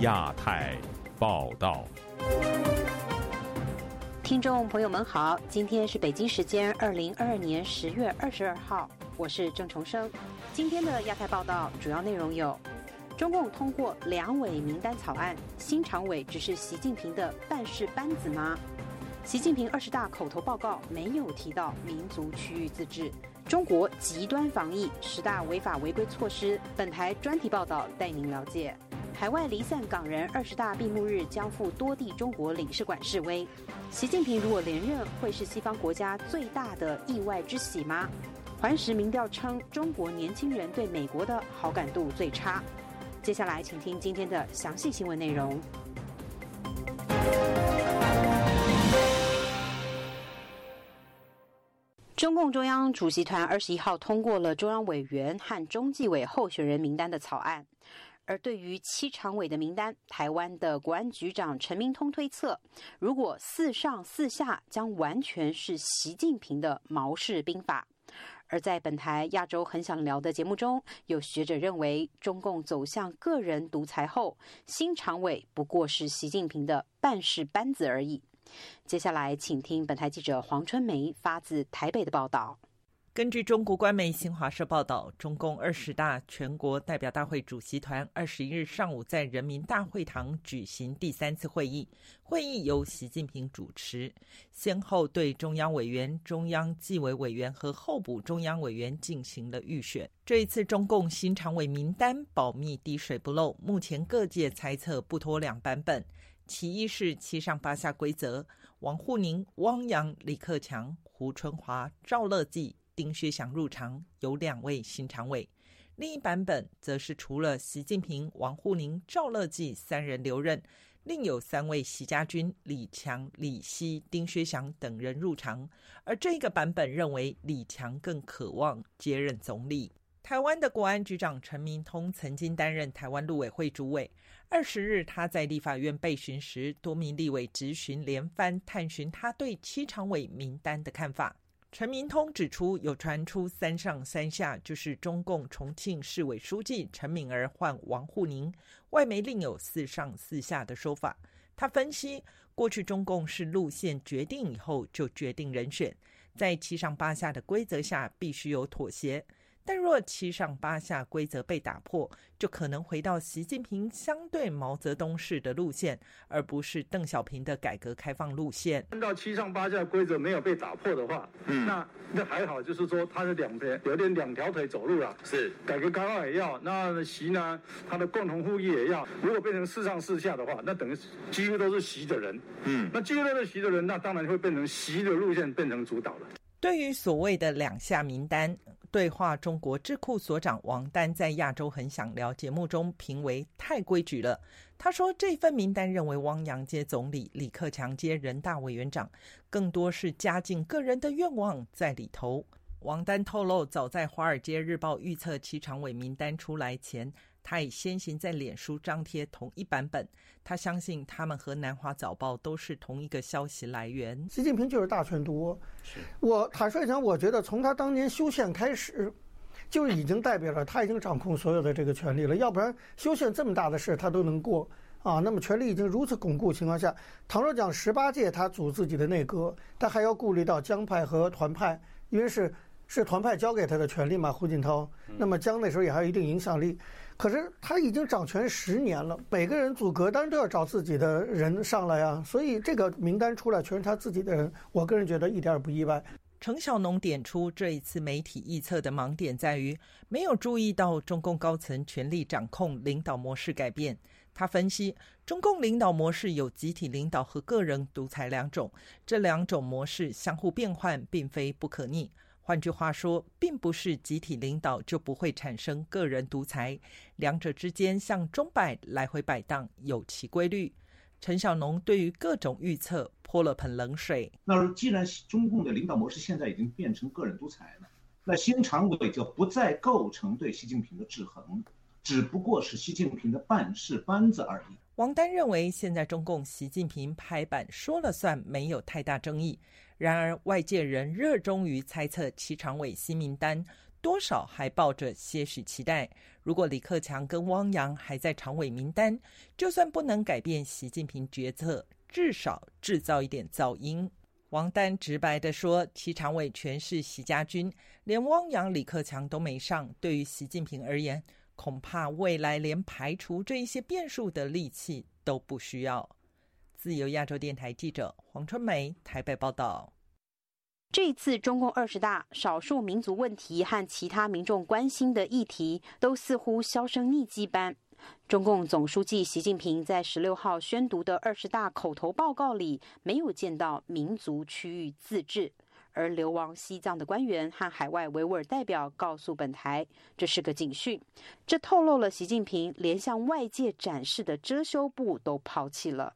亚太报道。听众朋友们好，今天是北京时间二零二二年十月二十二号，我是郑重生。今天的亚太报道主要内容有：中共通过两委名单草案，新常委只是习近平的办事班子吗？习近平二十大口头报告没有提到民族区域自治。中国极端防疫十大违法违规措施，本台专题报道带您了解。海外离散港人二十大闭幕日将赴多地中国领事馆示威。习近平如果连任，会是西方国家最大的意外之喜吗？环时民调称，中国年轻人对美国的好感度最差。接下来，请听今天的详细新闻内容。中共中央主席团二十一号通过了中央委员和中纪委候选人名单的草案。而对于七常委的名单，台湾的国安局长陈明通推测，如果四上四下，将完全是习近平的毛氏兵法。而在本台亚洲很想聊的节目中，有学者认为，中共走向个人独裁后，新常委不过是习近平的办事班子而已。接下来，请听本台记者黄春梅发自台北的报道。根据中国官媒新华社报道，中共二十大全国代表大会主席团二十一日上午在人民大会堂举行第三次会议，会议由习近平主持，先后对中央委员、中央纪委委员和候补中央委员进行了预选。这一次中共新常委名单保密滴水不漏，目前各界猜测不脱两版本，其一是七上八下规则，王沪宁、汪洋、李克强、胡春华、赵乐际。丁薛祥入场，有两位新常委；另一版本则是除了习近平、王沪宁、赵乐际三人留任，另有三位习家军李强、李希、丁薛祥等人入场。而这个版本认为李强更渴望接任总理。台湾的国安局长陈明通曾经担任台湾陆委会主委。二十日，他在立法院被询时，多名立委质询连番探寻他对七常委名单的看法。陈明通指出，有传出三上三下，就是中共重庆市委书记陈敏儿换王沪宁，外媒另有四上四下的说法。他分析，过去中共是路线决定以后就决定人选，在七上八下的规则下，必须有妥协。但若七上八下规则被打破，就可能回到习近平相对毛泽东式的路线，而不是邓小平的改革开放路线。按照七上八下规则没有被打破的话，嗯，那那还好，就是说他的两边有点两条腿走路了。是改革开放也要，那习呢，他的共同富裕也要。如果变成四上四下的话，那等于几乎都是习的人。嗯，那几乎都是习的人，那当然会变成习的路线变成主导了。对于所谓的两下名单。对话中国智库所长王丹在《亚洲很想聊》节目中评为太规矩了。他说，这份名单认为汪洋接总理，李克强接人大委员长，更多是嘉靖个人的愿望在里头。王丹透露，早在《华尔街日报》预测其常委名单出来前。他已先行在脸书张贴同一版本，他相信他们和南华早报都是同一个消息来源。习近平就是大权独，我坦率讲，我觉得从他当年修宪开始，就已经代表了他已经掌控所有的这个权利了。要不然修宪这么大的事他都能过啊，那么权力已经如此巩固情况下，倘若讲十八届他组自己的内阁，他还要顾虑到江派和团派，因为是是团派交给他的权利嘛，胡锦涛，那么江那时候也还有一定影响力。可是他已经掌权十年了，每个人组阁当然都要找自己的人上来啊，所以这个名单出来全是他自己的人，我个人觉得一点也不意外。程晓农点出这一次媒体预测的盲点在于没有注意到中共高层权力掌控领导模式改变。他分析，中共领导模式有集体领导和个人独裁两种，这两种模式相互变换，并非不可逆。换句话说，并不是集体领导就不会产生个人独裁，两者之间像钟摆来回摆荡，有其规律。陈小农对于各种预测泼了盆冷水。那既然中共的领导模式现在已经变成个人独裁了，那新常委就不再构成对习近平的制衡，只不过是习近平的办事班子而已。王丹认为，现在中共习近平拍板说了算，没有太大争议。然而，外界仍热衷于猜测七常委新名单，多少还抱着些许期待。如果李克强跟汪洋还在常委名单，就算不能改变习近平决策，至少制造一点噪音。王丹直白地说：“七常委全是习家军，连汪洋、李克强都没上。对于习近平而言，恐怕未来连排除这一些变数的力气都不需要。”自由亚洲电台记者黄春梅台北报道。这次中共二十大，少数民族问题和其他民众关心的议题都似乎销声匿迹般。中共总书记习近平在十六号宣读的二十大口头报告里，没有见到民族区域自治。而流亡西藏的官员和海外维吾尔代表告诉本台，这是个警讯。这透露了习近平连向外界展示的遮羞布都抛弃了。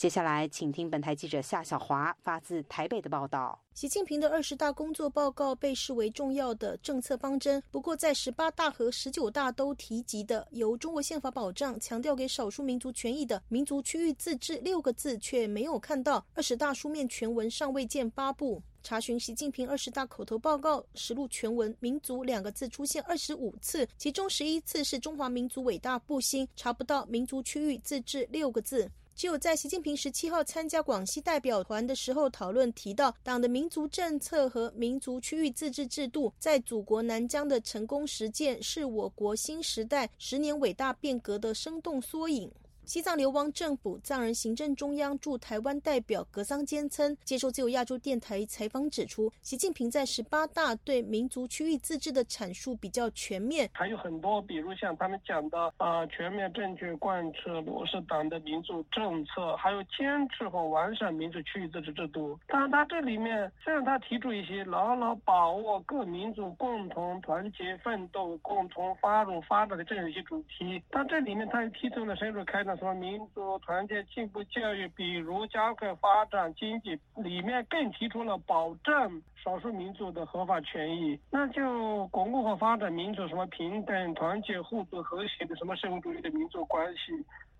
接下来，请听本台记者夏小华发自台北的报道。习近平的二十大工作报告被视为重要的政策方针，不过在十八大和十九大都提及的由中国宪法保障、强调给少数民族权益的“民族区域自治”六个字却没有看到。二十大书面全文尚未见发布。查询习近平二十大口头报告实录全文，“民族”两个字出现二十五次，其中十一次是中华民族伟大复兴，查不到“民族区域自治”六个字。只有在习近平十七号参加广西代表团的时候讨论提到，党的民族政策和民族区域自治制度在祖国南疆的成功实践，是我国新时代十年伟大变革的生动缩影。西藏流亡政府藏人行政中央驻台湾代表格桑坚称，接受自由亚洲电台采访指出，习近平在十八大对民族区域自治的阐述比较全面，还有很多，比如像他们讲的啊，全面正确贯彻落实党的民族政策，还有坚持和完善民族区域自治制度。当然，他这里面虽然他提出一些牢牢把握各民族共同团结奋斗、共同发展发展的这样一些主题，但这里面他也提出了深入开展。说民族团结进步教育，比如加快发展经济，里面更提出了保证少数民族的合法权益，那就巩固和发展民族什么平等、团结、互助、和谐的什么社会主义的民族关系。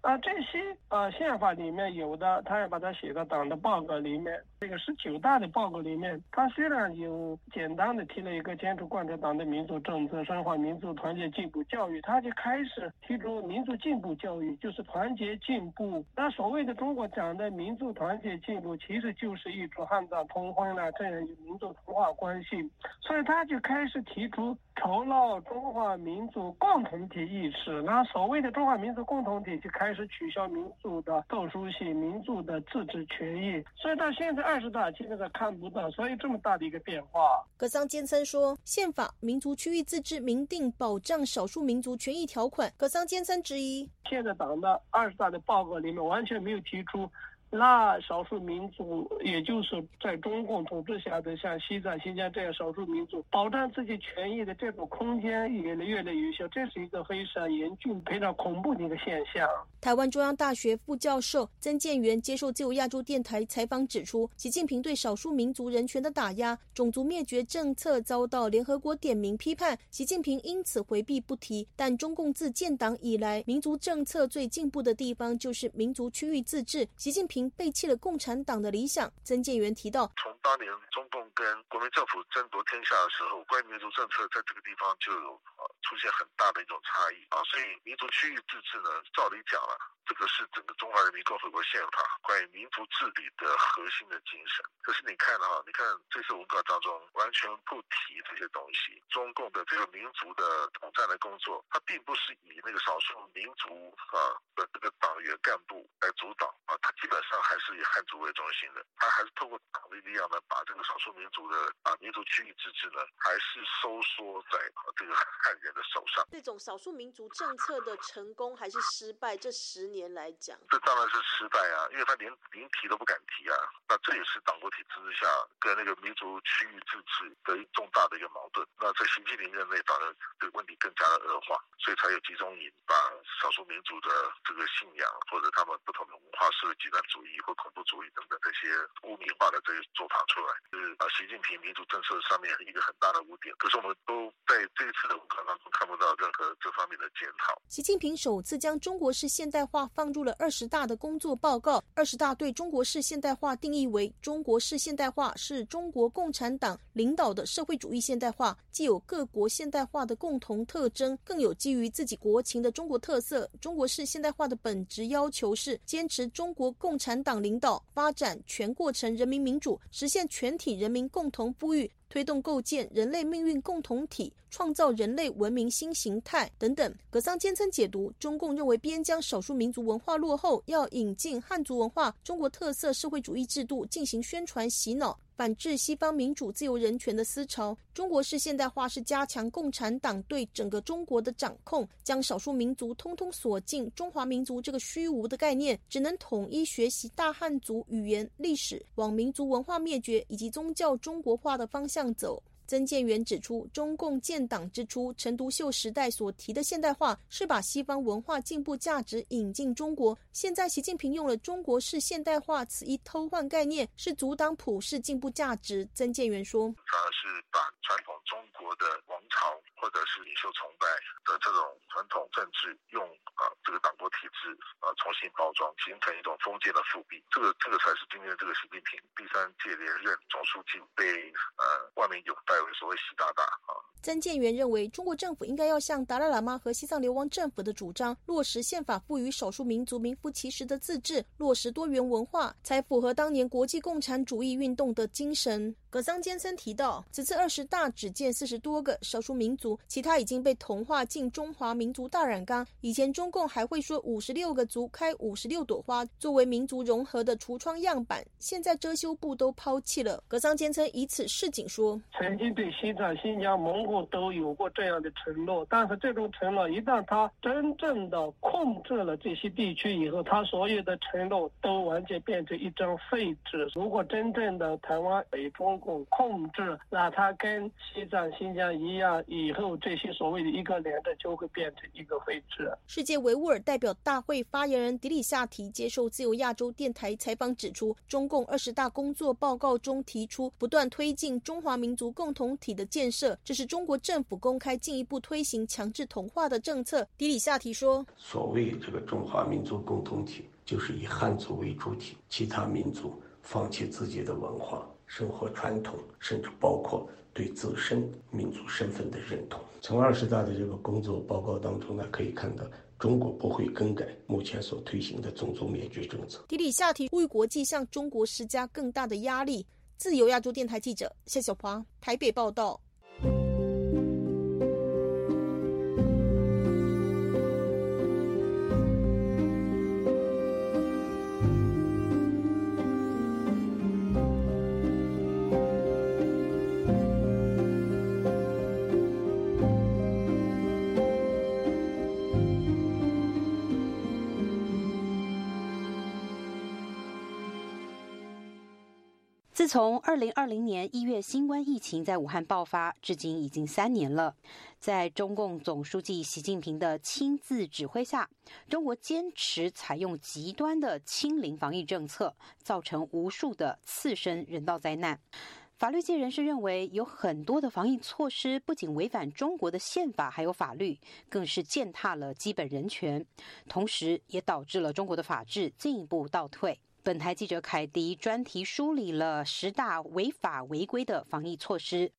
啊，这些啊宪法里面有的，他要把它写到党的报告里面。这个十九大的报告里面，他虽然有简单的提了一个坚持贯彻党的民族政策，深化民族团结进步教育，他就开始提出民族进步教育，就是团结进步。那所谓的中国讲的民族团结进步，其实就是一种汉藏通婚了这样一民族同化关系。所以他就开始提出酬劳中华民族共同体意识。那所谓的中华民族共同体就开。开始取消民族的特殊性、民族的自治权益，所以到现在二十大基本上看不到，所以这么大的一个变化。格桑坚森说，宪法民族区域自治明定保障少数民族权益条款。格桑坚森质疑，现在党的二十大的报告里面完全没有提出。那少数民族，也就是在中共统治下的像西藏、新疆这样少数民族，保障自己权益的这种空间也越来越小，这是一个非常严峻、非常恐怖的一个现象。台湾中央大学副教授曾建元接受自由亚洲电台采访指出，习近平对少数民族人权的打压、种族灭绝政策遭到联合国点名批判，习近平因此回避不提。但中共自建党以来，民族政策最进步的地方就是民族区域自治。习近平。背弃了共产党的理想。曾建元提到，从当年中共跟国民政府争夺天下的时候，关于民族政策在这个地方就有出现很大的一种差异啊，所以民族区域自治呢，照理讲了。这个是整个中华人民共和国宪法关于民族治理的核心的精神。可是你看哈，你看这次文稿当中完全不提这些东西。中共的这个民族的统战的工作，它并不是以那个少数民族啊的这个党员干部来主导啊，它基本上还是以汉族为中心的。他还是透过党的力量呢，把这个少数民族的啊民族区域自治呢，还是收缩在这个汉人的手上。这种少数民族政策的成功还是失败，这十年。来讲，这当然是失败啊，因为他连连提都不敢提啊。那这也是党国体制之下跟那个民族区域自治的重大的一个矛盾。那在习近平任内，当然这个问题更加的恶化，所以才有集中营把少数民族的这个信仰或者他们不同的文化设极端主义或恐怖主义等等这些污名化的这些做法出来，是啊，习近平民族政策上面一个很大的污点。可是我们都在这一次的文章当中看不到任何这方面的检讨。习近平首次将中国式现代化放入了二十大的工作报告。二十大对中国式现代化定义为：中国式现代化是中国共产党领导的社会主义现代化，既有各国现代化的共同特征，更有基于自己国情的中国特色。中国式现代化的本质要求是坚持中国共产党领导，发展全过程人民民主，实现全体人民共同富裕。推动构建人类命运共同体，创造人类文明新形态等等。格桑坚称解读，中共认为边疆少数民族文化落后，要引进汉族文化、中国特色社会主义制度进行宣传洗脑。反制西方民主、自由、人权的思潮。中国式现代化是加强共产党对整个中国的掌控，将少数民族通通锁进中华民族这个虚无的概念，只能统一学习大汉族语言、历史，往民族文化灭绝以及宗教中国化的方向走。曾建元指出，中共建党之初，陈独秀时代所提的现代化是把西方文化进步价值引进中国。现在习近平用了“中国式现代化”此一偷换概念，是阻挡普世进步价值。曾建元说：“他是把传统中国的王朝或者是领袖崇拜的这种传统政治，用啊这个党国体制啊重新包装，形成一种封建的复辟。这个这个才是今天这个习近平第三届连任总书记被呃外面”所谓习大大啊，曾建元认为，中国政府应该要向达赖喇嘛和西藏流亡政府的主张，落实宪法赋予少数民族名副其实的自治，落实多元文化，才符合当年国际共产主义运动的精神。葛桑坚森提到，此次二十大只见四十多个少数民族，其他已经被同化进中华民族大染缸。以前中共还会说五十六个族开五十六朵花，作为民族融合的橱窗样板，现在遮羞布都抛弃了。葛桑坚森以此示警说：曾经对西藏、新疆、蒙古都有过这样的承诺，但是这种承诺一旦他真正的控制了这些地区以后，他所有的承诺都完全变成一张废纸。如果真正的台湾北中共控制，那它跟西藏、新疆一样，以后这些所谓的一个连的就会变成一个废纸。世界维吾尔代表大会发言人迪里夏提接受自由亚洲电台采访指出，中共二十大工作报告中提出，不断推进中华民族共同体的建设，这是中国政府公开进一步推行强制同化的政策。迪里夏提说：“所谓这个中华民族共同体，就是以汉族为主体，其他民族放弃自己的文化。”生活传统，甚至包括对自身民族身份的认同。从二十大的这个工作报告当中呢，可以看到，中国不会更改目前所推行的种族灭绝政策。迪里夏提为国际向中国施加更大的压力。自由亚洲电台记者谢小华台北报道。从二零二零年一月新冠疫情在武汉爆发，至今已经三年了。在中共总书记习近平的亲自指挥下，中国坚持采用极端的清零防疫政策，造成无数的次生人道灾难。法律界人士认为，有很多的防疫措施不仅违反中国的宪法还有法律，更是践踏了基本人权，同时也导致了中国的法治进一步倒退。本台记者凯迪专题梳理了十大违法违规的防疫措施。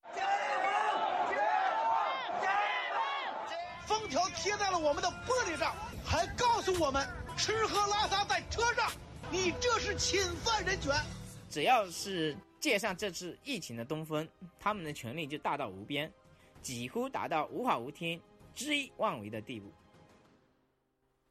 封条贴在了我们的玻璃上，还告诉我们吃喝拉撒在车上，你这是侵犯人权。只要是借上这次疫情的东风，他们的权力就大到无边，几乎达到无法无天、恣意妄为的地步。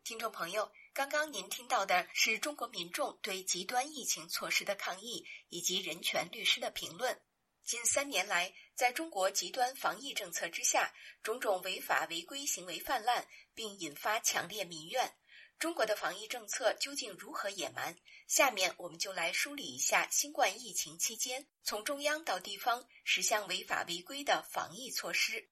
听众朋友。刚刚您听到的是中国民众对极端疫情措施的抗议，以及人权律师的评论。近三年来，在中国极端防疫政策之下，种种违法违规行为泛滥，并引发强烈民怨。中国的防疫政策究竟如何野蛮？下面我们就来梳理一下新冠疫情期间从中央到地方十项违法违规的防疫措施。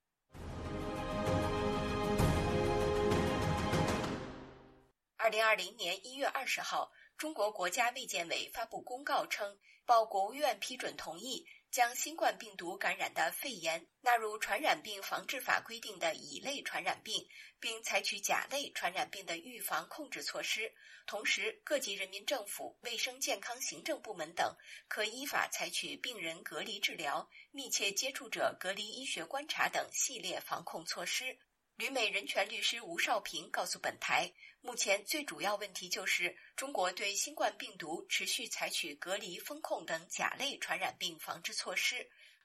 二零二零年一月二十号，中国国家卫健委发布公告称，报国务院批准同意，将新冠病毒感染的肺炎纳入传染病防治法规定的乙类传染病，并采取甲类传染病的预防控制措施。同时，各级人民政府、卫生健康行政部门等可依法采取病人隔离治疗、密切接触者隔离医学观察等系列防控措施。旅美人权律师吴少平告诉本台，目前最主要问题就是中国对新冠病毒持续采取隔离、封控等甲类传染病防治措施，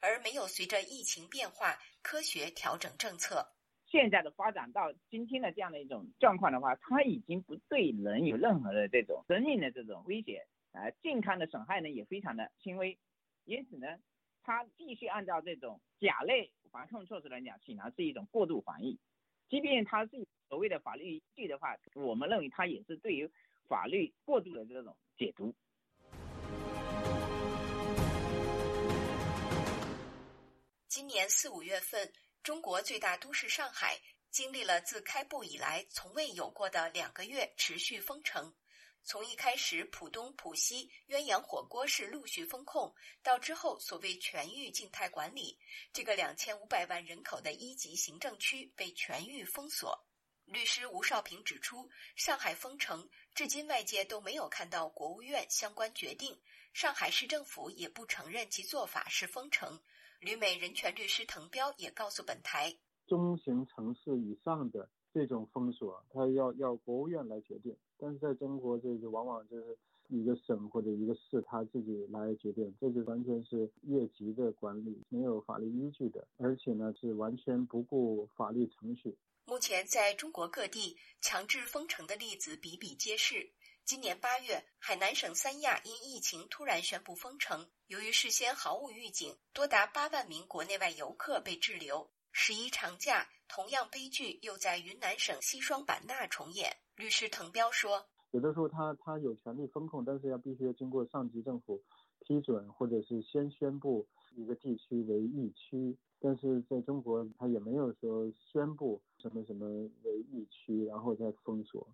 而没有随着疫情变化科学调整政策。现在的发展到今天的这样的一种状况的话，它已经不对人有任何的这种生命的这种威胁，啊，健康的损害呢也非常的轻微，因此呢，它继续按照这种甲类防控措施来讲，显然是一种过度防疫。即便它是所谓的法律依据的话，我们认为它也是对于法律过度的这种解读。今年四五月份，中国最大都市上海经历了自开埠以来从未有过的两个月持续封城。从一开始浦东、浦西鸳鸯火锅式陆续封控，到之后所谓全域静态管理，这个两千五百万人口的一级行政区被全域封锁。律师吴少平指出，上海封城至今外界都没有看到国务院相关决定，上海市政府也不承认其做法是封城。旅美人权律师滕彪也告诉本台，中型城市以上的。这种封锁，它要要国务院来决定，但是在中国，这个往往就是一个省或者一个市他自己来决定，这就完全是越级的管理，没有法律依据的，而且呢是完全不顾法律程序。目前在中国各地强制封城的例子比比皆是。今年八月，海南省三亚因疫情突然宣布封城，由于事先毫无预警，多达八万名国内外游客被滞留。十一长假，同样悲剧又在云南省西双版纳重演。律师滕彪说：“有的时候他他有权利封控，但是要必须要经过上级政府批准，或者是先宣布一个地区为疫区。但是在中国，他也没有说宣布什么什么为疫区，然后再封锁。”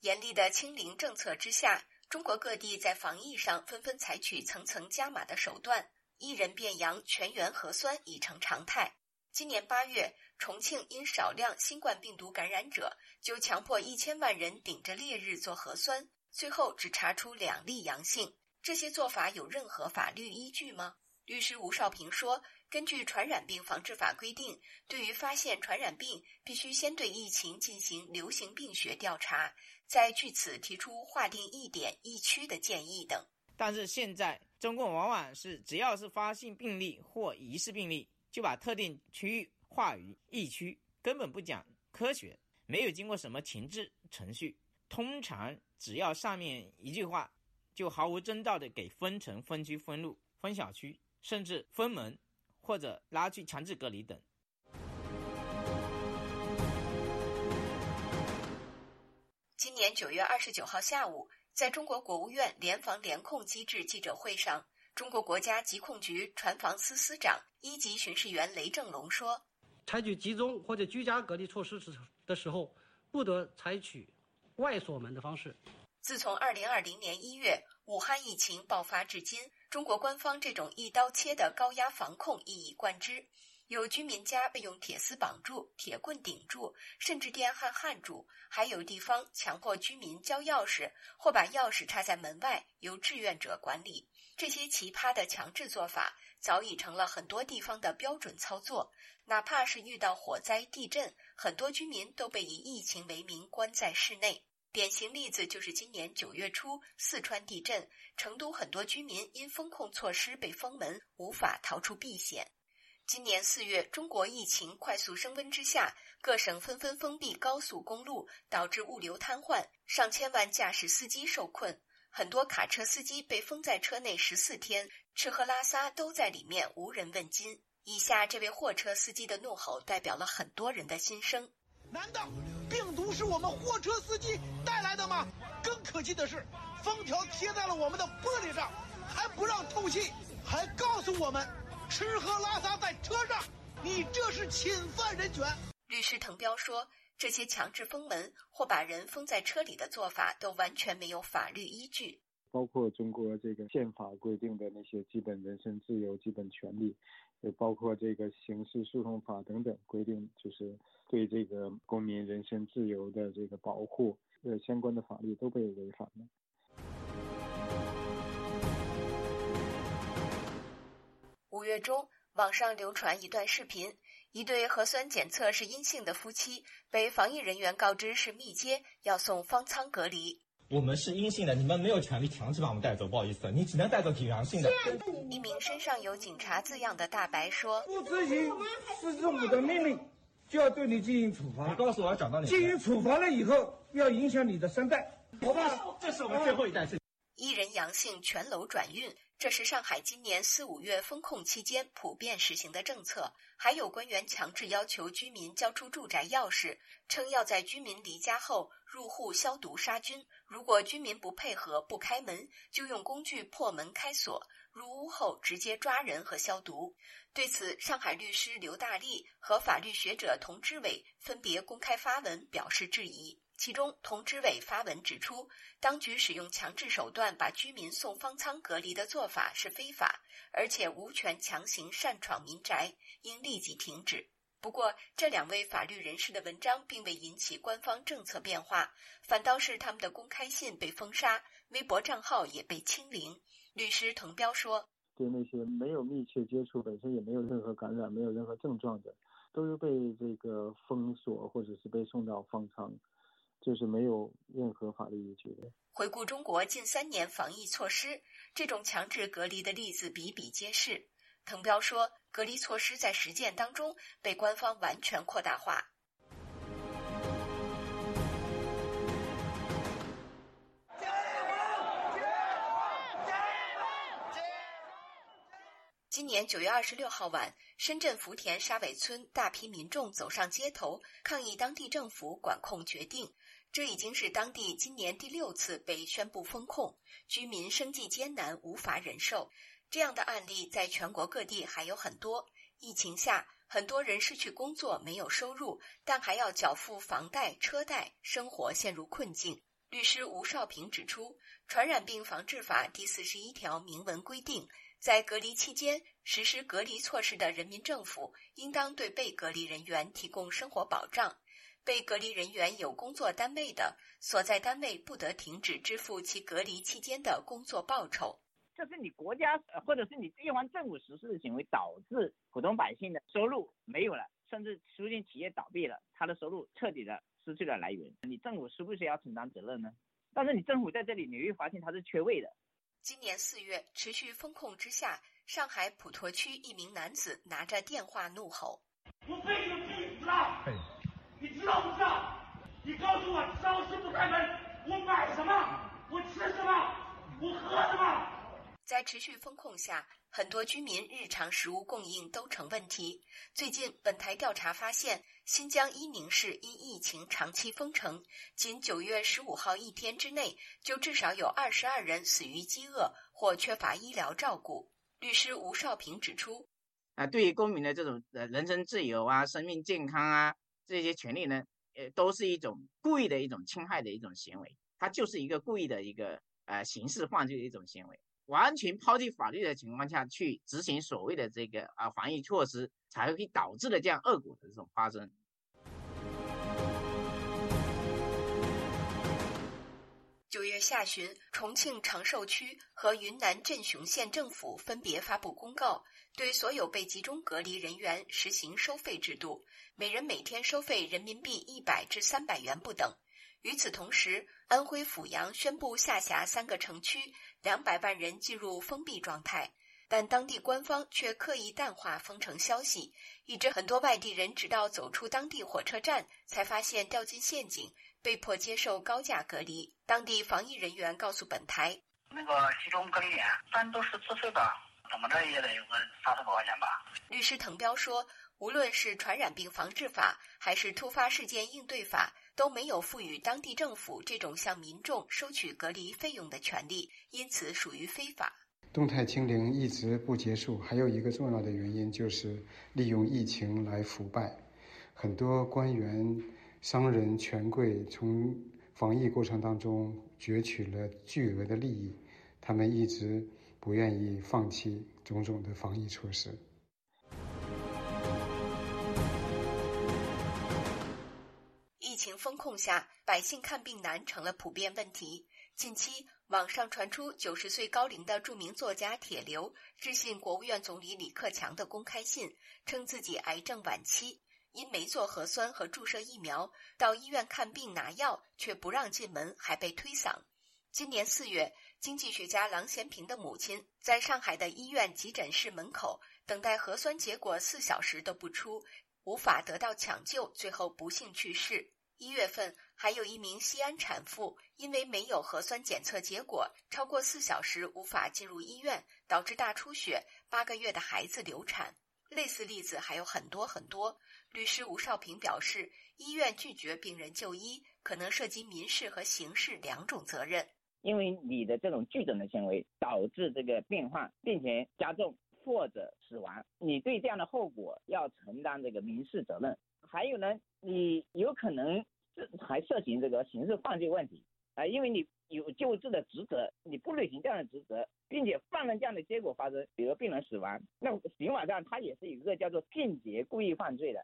严厉的清零政策之下。中国各地在防疫上纷纷采取层层加码的手段，一人变阳全员核酸已成常态。今年八月，重庆因少量新冠病毒感染者，就强迫一千万人顶着烈日做核酸，最后只查出两例阳性。这些做法有任何法律依据吗？律师吴少平说：“根据《传染病防治法》规定，对于发现传染病，必须先对疫情进行流行病学调查。”再据此提出划定一点疫区的建议等，但是现在中共往往是只要是发现病例或疑似病例，就把特定区域划于疫区，根本不讲科学，没有经过什么前置程序，通常只要上面一句话，就毫无征兆的给分成分区、分路、分小区，甚至封门或者拉去强制隔离等。今年九月二十九号下午，在中国国务院联防联控机制记者会上，中国国家疾控局船防司司长、一级巡视员雷正龙说：“采取集中或者居家隔离措施时的时候，不得采取外锁门的方式。”自从二零二零年一月武汉疫情爆发至今，中国官方这种一刀切的高压防控一以贯之。有居民家被用铁丝绑住、铁棍顶住，甚至电焊焊住；还有地方强迫居民交钥匙，或把钥匙插在门外，由志愿者管理。这些奇葩的强制做法，早已成了很多地方的标准操作。哪怕是遇到火灾、地震，很多居民都被以疫情为名关在室内。典型例子就是今年九月初四川地震，成都很多居民因风控措施被封门，无法逃出避险。今年四月，中国疫情快速升温之下，各省纷纷封闭高速公路，导致物流瘫痪，上千万驾驶司机受困，很多卡车司机被封在车内十四天，吃喝拉撒都在里面，无人问津。以下这位货车司机的怒吼，代表了很多人的心声：难道病毒是我们货车司机带来的吗？更可气的是，封条贴在了我们的玻璃上，还不让透气，还告诉我们。吃喝拉撒在车上，你这是侵犯人权。律师滕彪说：“这些强制封门或把人封在车里的做法都完全没有法律依据。包括中国这个宪法规定的那些基本人身自由、基本权利，也包括这个刑事诉讼法等等规定，就是对这个公民人身自由的这个保护，呃，相关的法律都被违反了。五月中，网上流传一段视频，一对核酸检测是阴性的夫妻被防疫人员告知是密接，要送方舱隔离。我们是阴性的，你们没有权利强制把我们带走，不好意思，你只能带走体阳性的。一名身上有“警察”字样的大白说：“不执行市政府的命令，就要对你进行处罚。你告诉我要找到你。进行处罚了以后，要影响你的三代，好吧？这是我们最后一代。”一人阳性，全楼转运。这是上海今年四五月封控期间普遍实行的政策。还有官员强制要求居民交出住宅钥匙，称要在居民离家后入户消毒杀菌。如果居民不配合不开门，就用工具破门开锁。入屋后直接抓人和消毒。对此，上海律师刘大力和法律学者童之伟分别公开发文表示质疑。其中，童之伟发文指出，当局使用强制手段把居民送方舱隔离的做法是非法，而且无权强行擅闯民宅，应立即停止。不过，这两位法律人士的文章并未引起官方政策变化，反倒是他们的公开信被封杀，微博账号也被清零。律师滕彪说：“对那些没有密切接触、本身也没有任何感染、没有任何症状的，都是被这个封锁或者是被送到方舱。”这是没有任何法律依据的。回顾中国近三年防疫措施，这种强制隔离的例子比比皆是。滕彪说，隔离措施在实践当中被官方完全扩大化。今年九月二十六号晚，深圳福田沙尾村大批民众走上街头抗议当地政府管控决定。这已经是当地今年第六次被宣布封控，居民生计艰难，无法忍受。这样的案例在全国各地还有很多。疫情下，很多人失去工作，没有收入，但还要缴付房贷、车贷，生活陷入困境。律师吴少平指出，《传染病防治法》第四十一条明文规定，在隔离期间实施隔离措施的人民政府，应当对被隔离人员提供生活保障。被隔离人员有工作单位的，所在单位不得停止支付其隔离期间的工作报酬。这是你国家或者是你地方政府实施的行为，导致普通百姓的收入没有了，甚至出现企业倒闭了，他的收入彻底的失去了来源。你政府是不是要承担责任呢？但是你政府在这里，你会发现它是缺位的。今年四月，持续风控之下，上海普陀区一名男子拿着电话怒吼：“我被你必死啊！”你知道不知道？你告诉我，超市不开门，我买什么？我吃什么？我喝什么？在持续风控下，很多居民日常食物供应都成问题。最近，本台调查发现，新疆伊宁市因疫情长期封城，仅九月十五号一天之内，就至少有二十二人死于饥饿或缺乏医疗照顾。律师吴少平指出，啊，对于公民的这种呃人身自由啊、生命健康啊。这些权利呢，呃，都是一种故意的一种侵害的一种行为，它就是一个故意的一个呃刑事犯罪的一种行为，完全抛弃法律的情况下去执行所谓的这个啊防疫措施，才会导致了这样恶果的这种发生。九月下旬，重庆长寿区和云南镇雄县政府分别发布公告，对所有被集中隔离人员实行收费制度。每人每天收费人民币一百至三百元不等。与此同时，安徽阜阳宣布下辖三个城区两百万人进入封闭状态，但当地官方却刻意淡化封城消息，以致很多外地人直到走出当地火车站，才发现掉进陷阱，被迫接受高价隔离。当地防疫人员告诉本台：“那个集中隔离点，一般都是自费的，怎么着也得有个三四百块钱吧。”律师滕彪说。无论是传染病防治法还是突发事件应对法，都没有赋予当地政府这种向民众收取隔离费用的权利，因此属于非法。动态清零一直不结束，还有一个重要的原因就是利用疫情来腐败。很多官员商人权贵从防疫过程当中攫取了巨额的利益，他们一直不愿意放弃种种的防疫措施。疫情封控下，百姓看病难成了普遍问题。近期，网上传出九十岁高龄的著名作家铁流致信国务院总理李克强的公开信，称自己癌症晚期，因没做核酸和注射疫苗，到医院看病拿药却不让进门，还被推搡。今年四月，经济学家郎咸平的母亲在上海的医院急诊室门口等待核酸结果四小时都不出，无法得到抢救，最后不幸去世。一月份，还有一名西安产妇因为没有核酸检测结果，超过四小时无法进入医院，导致大出血，八个月的孩子流产。类似例子还有很多很多。律师吴少平表示，医院拒绝病人就医，可能涉及民事和刑事两种责任。因为你的这种拒诊的行为导致这个病患病情加重或者死亡，你对这样的后果要承担这个民事责任。还有呢，你有可能这还涉及这个刑事犯罪问题啊，因为你有救治的职责，你不履行这样的职责，并且犯了这样的结果发生，比如病人死亡，那刑法上它也是有一个叫做间接故意犯罪的。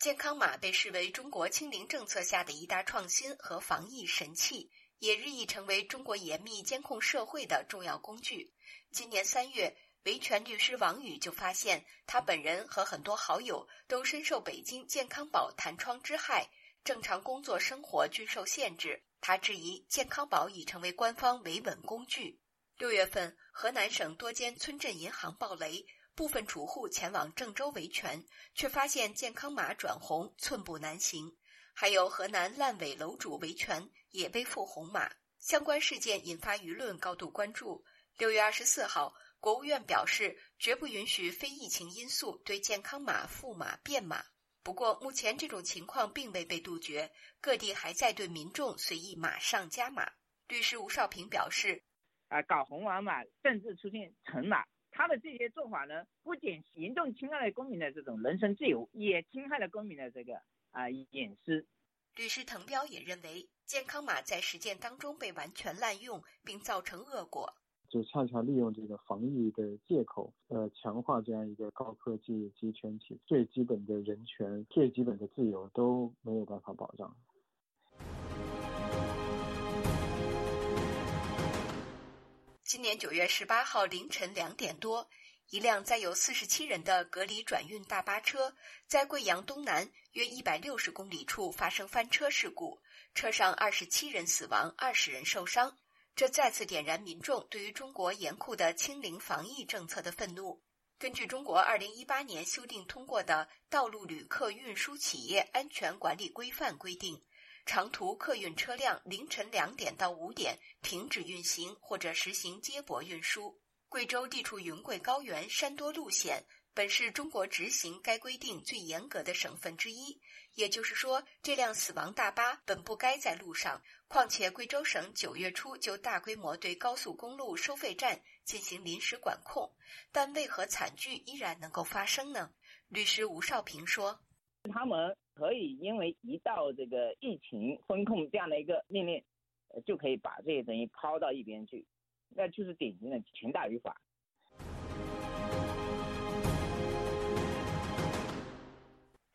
健康码被视为中国清零政策下的一大创新和防疫神器，也日益成为中国严密监控社会的重要工具。今年三月。维权律师王宇就发现，他本人和很多好友都深受北京健康宝弹窗之害，正常工作生活均受限制。他质疑健康宝已成为官方维稳工具。六月份，河南省多间村镇银行暴雷，部分储户前往郑州维权，却发现健康码转红，寸步难行。还有河南烂尾楼主维权也被赋红码，相关事件引发舆论高度关注。六月二十四号。国务院表示，绝不允许非疫情因素对健康码赋码变码。不过，目前这种情况并未被杜绝，各地还在对民众随意码上加码。律师吴少平表示：“啊，搞红网码，甚至出现橙码，他的这些做法呢，不仅严重侵害了公民的这种人身自由，也侵害了公民的这个啊隐私。”律师滕彪也认为，健康码在实践当中被完全滥用，并造成恶果。就恰恰利用这个防疫的借口，呃，强化这样一个高科技集权体，最基本的人权、最基本的自由都没有办法保障。今年九月十八号凌晨两点多，一辆载有四十七人的隔离转运大巴车在贵阳东南约一百六十公里处发生翻车事故，车上二十七人死亡，二十人受伤。这再次点燃民众对于中国严酷的清零防疫政策的愤怒。根据中国二零一八年修订通过的《道路旅客运输企业安全管理规范》规定，长途客运车辆凌晨两点到五点停止运行或者实行接驳运输。贵州地处云贵高原，山多路险，本是中国执行该规定最严格的省份之一。也就是说，这辆死亡大巴本不该在路上。况且，贵州省九月初就大规模对高速公路收费站进行临时管控，但为何惨剧依然能够发生呢？律师吴少平说：“他们可以因为一到这个疫情风控这样的一个命令，就可以把这些东西抛到一边去，那就是典型的权大于法。”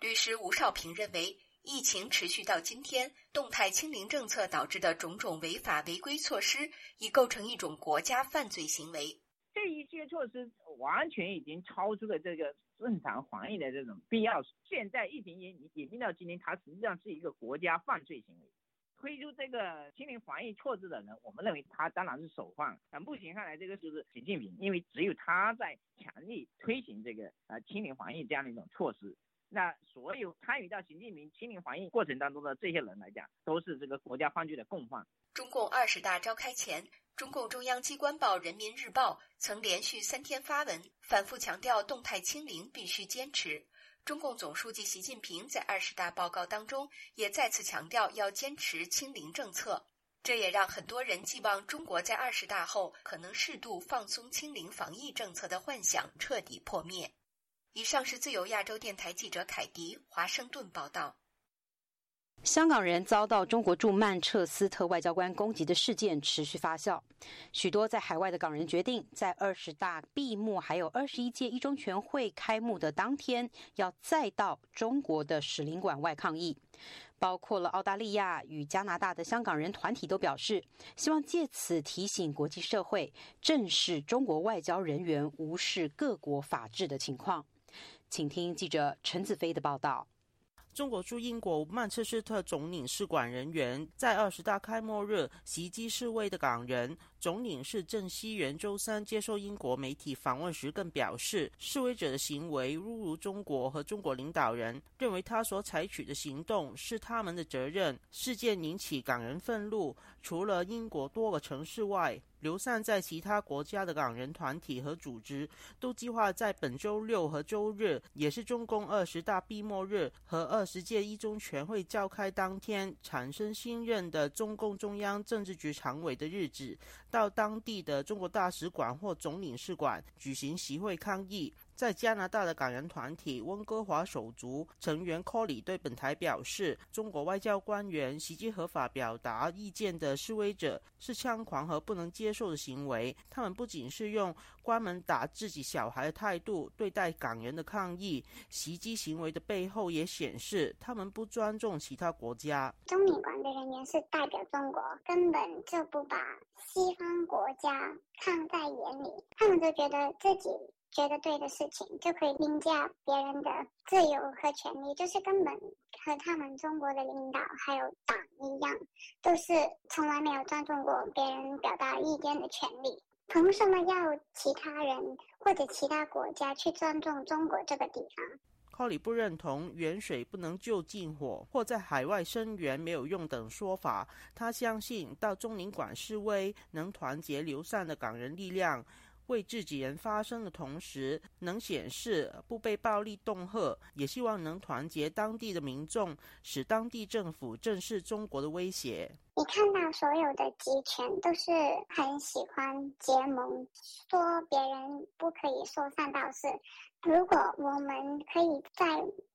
律师吴少平认为。疫情持续到今天，动态清零政策导致的种种违法违规措施，已构成一种国家犯罪行为。这一些措施完全已经超出了这个正常防疫的这种必要。现在疫情演演进到今天，它实际上是一个国家犯罪行为。推出这个清零防疫措施的人，我们认为他当然是首犯。啊，目前看来，这个就是习近平，因为只有他在强力推行这个呃清零防疫这样的一种措施。那所有参与到习近平清零防疫过程当中的这些人来讲，都是这个国家犯罪的共犯。中共二十大召开前，中共中央机关报《人民日报》曾连续三天发文，反复强调动态清零必须坚持。中共总书记习近平在二十大报告当中也再次强调要坚持清零政策，这也让很多人寄望中国在二十大后可能适度放松清零防疫政策的幻想彻底破灭。以上是自由亚洲电台记者凯迪华盛顿报道。香港人遭到中国驻曼彻斯特外交官攻击的事件持续发酵，许多在海外的港人决定在二十大闭幕还有二十一届一中全会开幕的当天，要再到中国的使领馆外抗议。包括了澳大利亚与加拿大的香港人团体都表示，希望借此提醒国际社会正视中国外交人员无视各国法治的情况。请听记者陈子飞的报道。中国驻英国曼彻斯特总领事馆人员在二十大开幕日袭击示威的港人。总领事郑熙元周三接受英国媒体访问时更表示，示威者的行为侮辱中国和中国领导人，认为他所采取的行动是他们的责任。事件引起港人愤怒，除了英国多个城市外，流散在其他国家的港人团体和组织都计划在本周六和周日，也是中共二十大闭幕日和二十届一中全会召开当天，产生新任的中共中央政治局常委的日子。到当地的中国大使馆或总领事馆举行集会抗议。在加拿大的港人团体温哥华手足成员科里对本台表示，中国外交官员袭击合法表达意见的示威者是猖狂和不能接受的行为。他们不仅是用关门打自己小孩的态度对待港人的抗议，袭击行为的背后也显示他们不尊重其他国家。中领馆的人员是代表中国，根本就不把西方国家看在眼里，他们就觉得自己。觉得对的事情就可以凌驾别人的自由和权利，就是根本和他们中国的领导还有党一样，都是从来没有尊重过别人表达意见的权利。凭什么要其他人或者其他国家去尊重中国这个地方？科里不认同“远水不能救近火”或在海外声援没有用等说法。他相信到中领馆示威能团结流散的港人力量。为自己人发声的同时，能显示不被暴力恫吓，也希望能团结当地的民众，使当地政府正视中国的威胁。你看到所有的集权都是很喜欢结盟，说别人不可以说三道四。如果我们可以在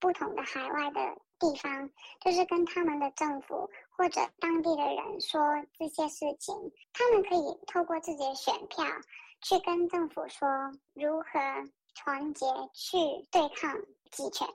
不同的海外的地方，就是跟他们的政府或者当地的人说这些事情，他们可以透过自己的选票。去跟政府说如何团结去对抗集权。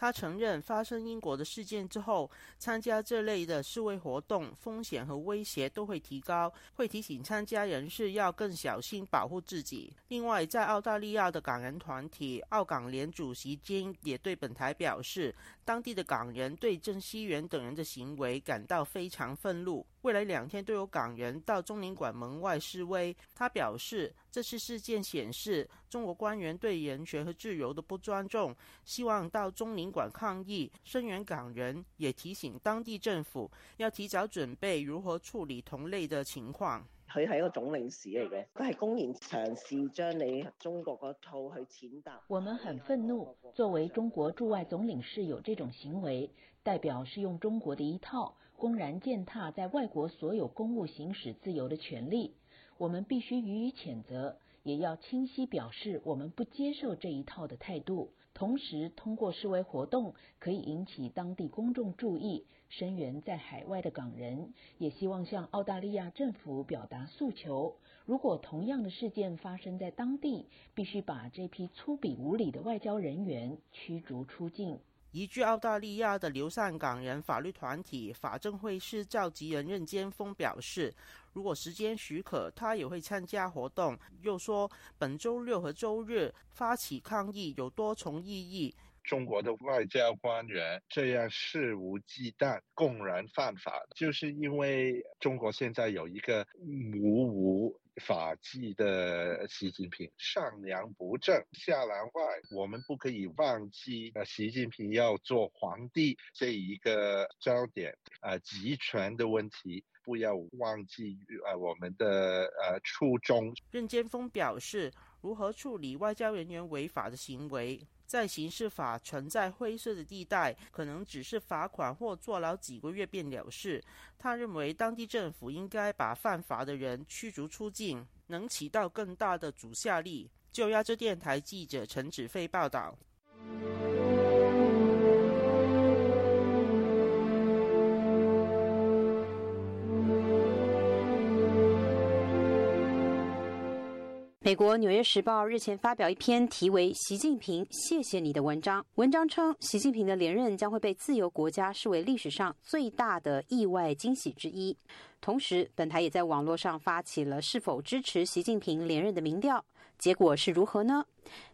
他承认发生英国的事件之后，参加这类的示威活动风险和威胁都会提高，会提醒参加人士要更小心保护自己。另外，在澳大利亚的港人团体澳港联主席金也对本台表示，当地的港人对郑熙元等人的行为感到非常愤怒。未来两天都有港人到中领馆门外示威。他表示，这次事件显示中国官员对人权和自由的不尊重，希望到中领馆抗议，声援港人，也提醒当地政府要提早准备如何处理同类的情况。佢係一個總領事嚟嘅，佢係公然嘗試將你中國嗰套去踐踏。我們很憤怒，作為中國駐外總領事有這種行為，代表是用中國的一套。公然践踏在外国所有公务行使自由的权利，我们必须予以谴责，也要清晰表示我们不接受这一套的态度。同时，通过示威活动可以引起当地公众注意，声援在海外的港人，也希望向澳大利亚政府表达诉求。如果同样的事件发生在当地，必须把这批粗鄙无礼的外交人员驱逐出境。移居澳大利亞的流散港人法律團體法政會是召集人任堅峰表示，如果時間許可，他也會參加活動。又說，本周六和周日發起抗議有多重意義。中國的外交官員這樣肆無忌憚、公然犯法，就是因為中國現在有一個無無法纪的习近平，上梁不正下梁歪。我们不可以忘记，呃，习近平要做皇帝这一个焦点，呃，集权的问题，不要忘记，呃，我们的呃初衷。任建峰表示，如何处理外交人员违法的行为？在刑事法存在灰色的地带，可能只是罚款或坐牢几个月便了事。他认为当地政府应该把犯法的人驱逐出境，能起到更大的阻吓力。就亚洲电台记者陈子飞报道。美国《纽约时报》日前发表一篇题为《习近平，谢谢你》的文章。文章称，习近平的连任将会被自由国家视为历史上最大的意外惊喜之一。同时，本台也在网络上发起了是否支持习近平连任的民调，结果是如何呢？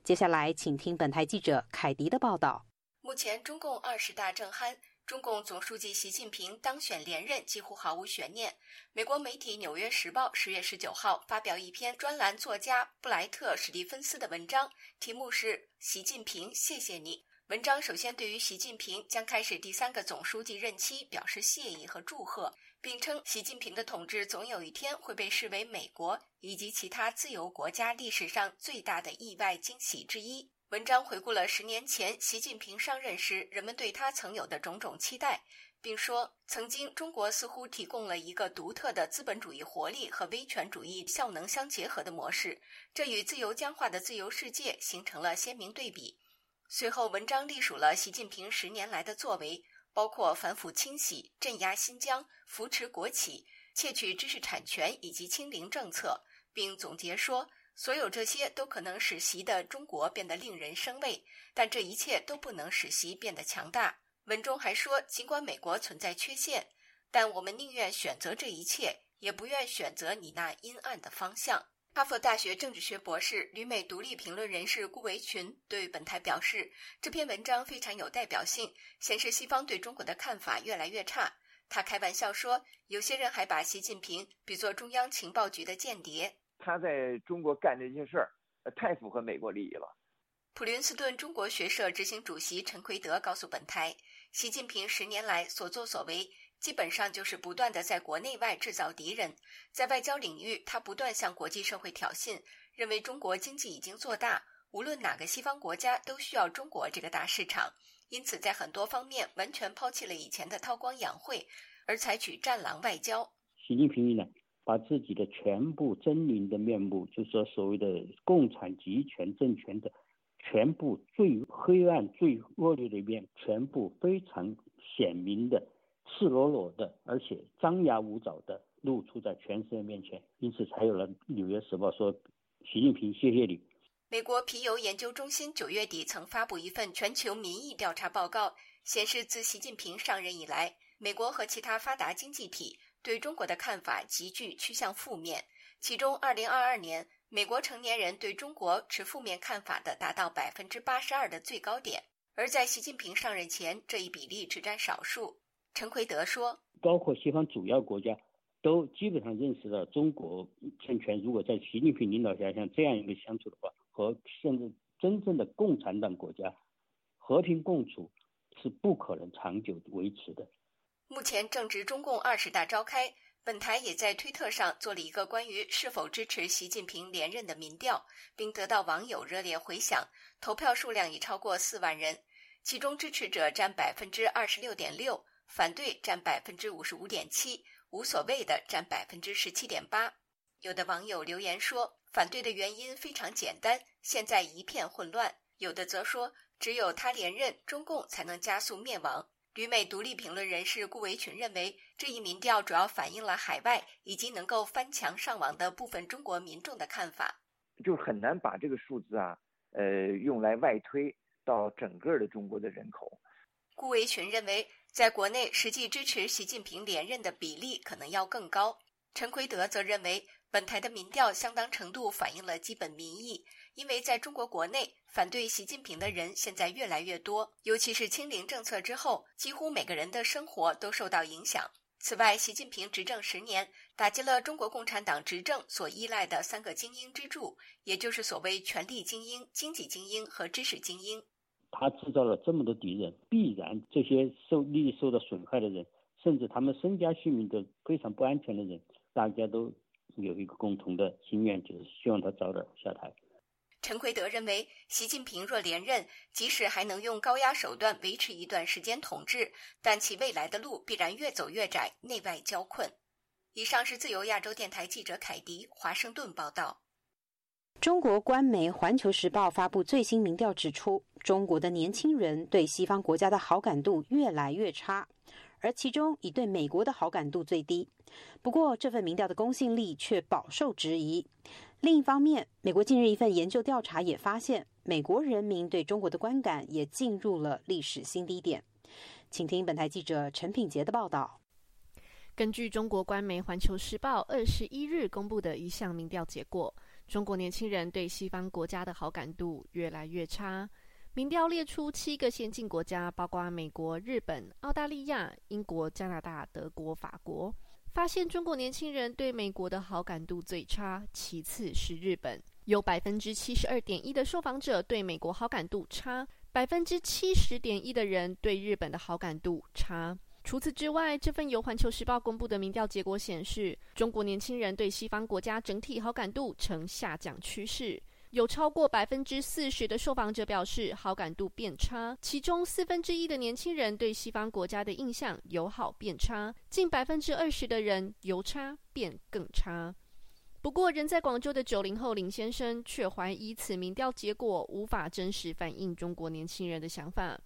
接下来，请听本台记者凯迪的报道。目前，中共二十大正酣。中共总书记习近平当选连任几乎毫无悬念。美国媒体《纽约时报》十月十九号发表一篇专栏作家布莱特·史蒂芬斯的文章，题目是《习近平，谢谢你》。文章首先对于习近平将开始第三个总书记任期表示谢意和祝贺，并称习近平的统治总有一天会被视为美国以及其他自由国家历史上最大的意外惊喜之一。文章回顾了十年前习近平上任时人们对他曾有的种种期待，并说，曾经中国似乎提供了一个独特的资本主义活力和威权主义效能相结合的模式，这与自由僵化的自由世界形成了鲜明对比。随后，文章隶属了习近平十年来的作为，包括反腐清洗、镇压新疆、扶持国企、窃取知识产权以及清零政策，并总结说。所有这些都可能使习的中国变得令人生畏，但这一切都不能使习变得强大。文中还说，尽管美国存在缺陷，但我们宁愿选择这一切，也不愿选择你那阴暗的方向。哈佛大学政治学博士、旅美独立评论人士顾维群对本台表示，这篇文章非常有代表性，显示西方对中国的看法越来越差。他开玩笑说，有些人还把习近平比作中央情报局的间谍。他在中国干这些事儿，太符合美国利益了。普林斯顿中国学社执行主席陈奎德告诉本台，习近平十年来所作所为，基本上就是不断的在国内外制造敌人。在外交领域，他不断向国际社会挑衅，认为中国经济已经做大，无论哪个西方国家都需要中国这个大市场。因此，在很多方面完全抛弃了以前的韬光养晦，而采取战狼外交。习近平呢？把自己的全部狰狞的面目，就是说所谓的共产集权政权的全部最黑暗、最恶劣的一面，全部非常显明的、赤裸裸的，而且张牙舞爪的露出在全世界面前。因此，才有了《纽约时报》说：“习近平，谢谢你。”美国皮尤研究中心九月底曾发布一份全球民意调查报告，显示自习近平上任以来，美国和其他发达经济体。对中国的看法急剧趋向负面，其中2022年美国成年人对中国持负面看法的达到百分之八十二的最高点，而在习近平上任前，这一比例只占少数。陈奎德说：“包括西方主要国家都基本上认识到，中国政权如果在习近平领导下像这样一个相处的话，和现在真正的共产党国家和平共处是不可能长久维持的。”目前正值中共二十大召开，本台也在推特上做了一个关于是否支持习近平连任的民调，并得到网友热烈回响，投票数量已超过四万人，其中支持者占百分之二十六点六，反对占百分之五十五点七，无所谓的占百分之十七点八。有的网友留言说，反对的原因非常简单，现在一片混乱；有的则说，只有他连任，中共才能加速灭亡。旅美独立评论人士顾维群认为，这一民调主要反映了海外以及能够翻墙上网的部分中国民众的看法。就很难把这个数字啊，呃，用来外推到整个的中国的人口。顾维群认为，在国内实际支持习近平连任的比例可能要更高。陈奎德则认为，本台的民调相当程度反映了基本民意。因为在中国国内，反对习近平的人现在越来越多，尤其是清零政策之后，几乎每个人的生活都受到影响。此外，习近平执政十年，打击了中国共产党执政所依赖的三个精英支柱，也就是所谓权力精英、经济精英和知识精英。他制造了这么多敌人，必然这些受利益受到损害的人，甚至他们身家性命都非常不安全的人，大家都有一个共同的心愿，就是希望他早点下台。陈奎德认为，习近平若连任，即使还能用高压手段维持一段时间统治，但其未来的路必然越走越窄，内外交困。以上是自由亚洲电台记者凯迪华盛顿报道。中国官媒《环球时报》发布最新民调指出，中国的年轻人对西方国家的好感度越来越差，而其中以对美国的好感度最低。不过，这份民调的公信力却饱受质疑。另一方面，美国近日一份研究调查也发现，美国人民对中国的观感也进入了历史新低点。请听本台记者陈品杰的报道。根据中国官媒《环球时报》二十一日公布的一项民调结果。中国年轻人对西方国家的好感度越来越差。民调列出七个先进国家，包括美国、日本、澳大利亚、英国、加拿大、德国、法国，发现中国年轻人对美国的好感度最差，其次是日本，有百分之七十二点一的受访者对美国好感度差，百分之七十点一的人对日本的好感度差。除此之外，这份由环球时报公布的民调结果显示，中国年轻人对西方国家整体好感度呈下降趋势，有超过百分之四十的受访者表示好感度变差，其中四分之一的年轻人对西方国家的印象由好变差，近百分之二十的人由差变更差。不过，人在广州的九零后林先生却怀疑此民调结果无法真实反映中国年轻人的想法。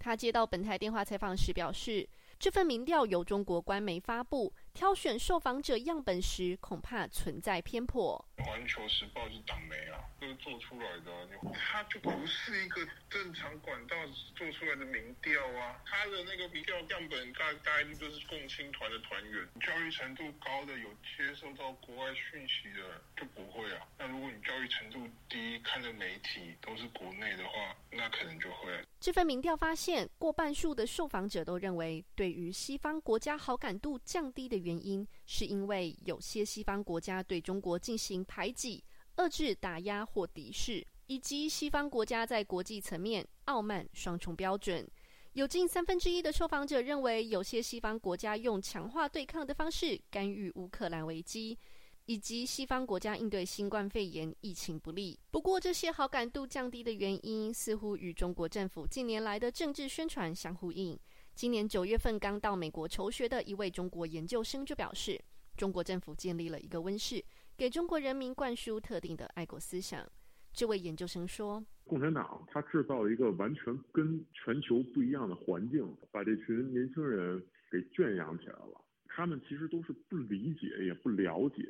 他接到本台电话采访时表示。这份民调由中国官媒发布，挑选受访者样本时恐怕存在偏颇。环球时报是党媒啊，都是做出来的，它就不是一个正常管道做出来的民调啊。它的那个民调样本大概率就是共青团的团员，教育程度高的有接受到国外讯息的就不会啊。那如果你教育程度低，看的媒体都是国内的话，那可能就会。这份民调发现，过半数的受访者都认为对。于西方国家好感度降低的原因，是因为有些西方国家对中国进行排挤、遏制、打压或敌视，以及西方国家在国际层面傲慢双重标准。有近三分之一的受访者认为，有些西方国家用强化对抗的方式干预乌克兰危机，以及西方国家应对新冠肺炎疫情不利。不过，这些好感度降低的原因，似乎与中国政府近年来的政治宣传相呼应。今年九月份刚到美国求学的一位中国研究生就表示，中国政府建立了一个温室，给中国人民灌输特定的爱国思想。这位研究生说：“共产党他制造了一个完全跟全球不一样的环境，把这群年轻人给圈养起来了。他们其实都是不理解、也不了解，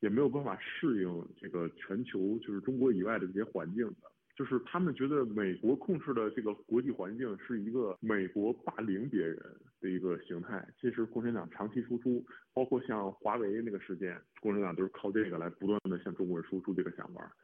也没有办法适应这个全球，就是中国以外的这些环境的。”就是他们觉得美国控制的这个国际环境是一个美国霸凌别人的一个形态。其实共产党长期输出，包括像华为那个事件，共产党都是靠这个来不断的向中国人输出这个想法。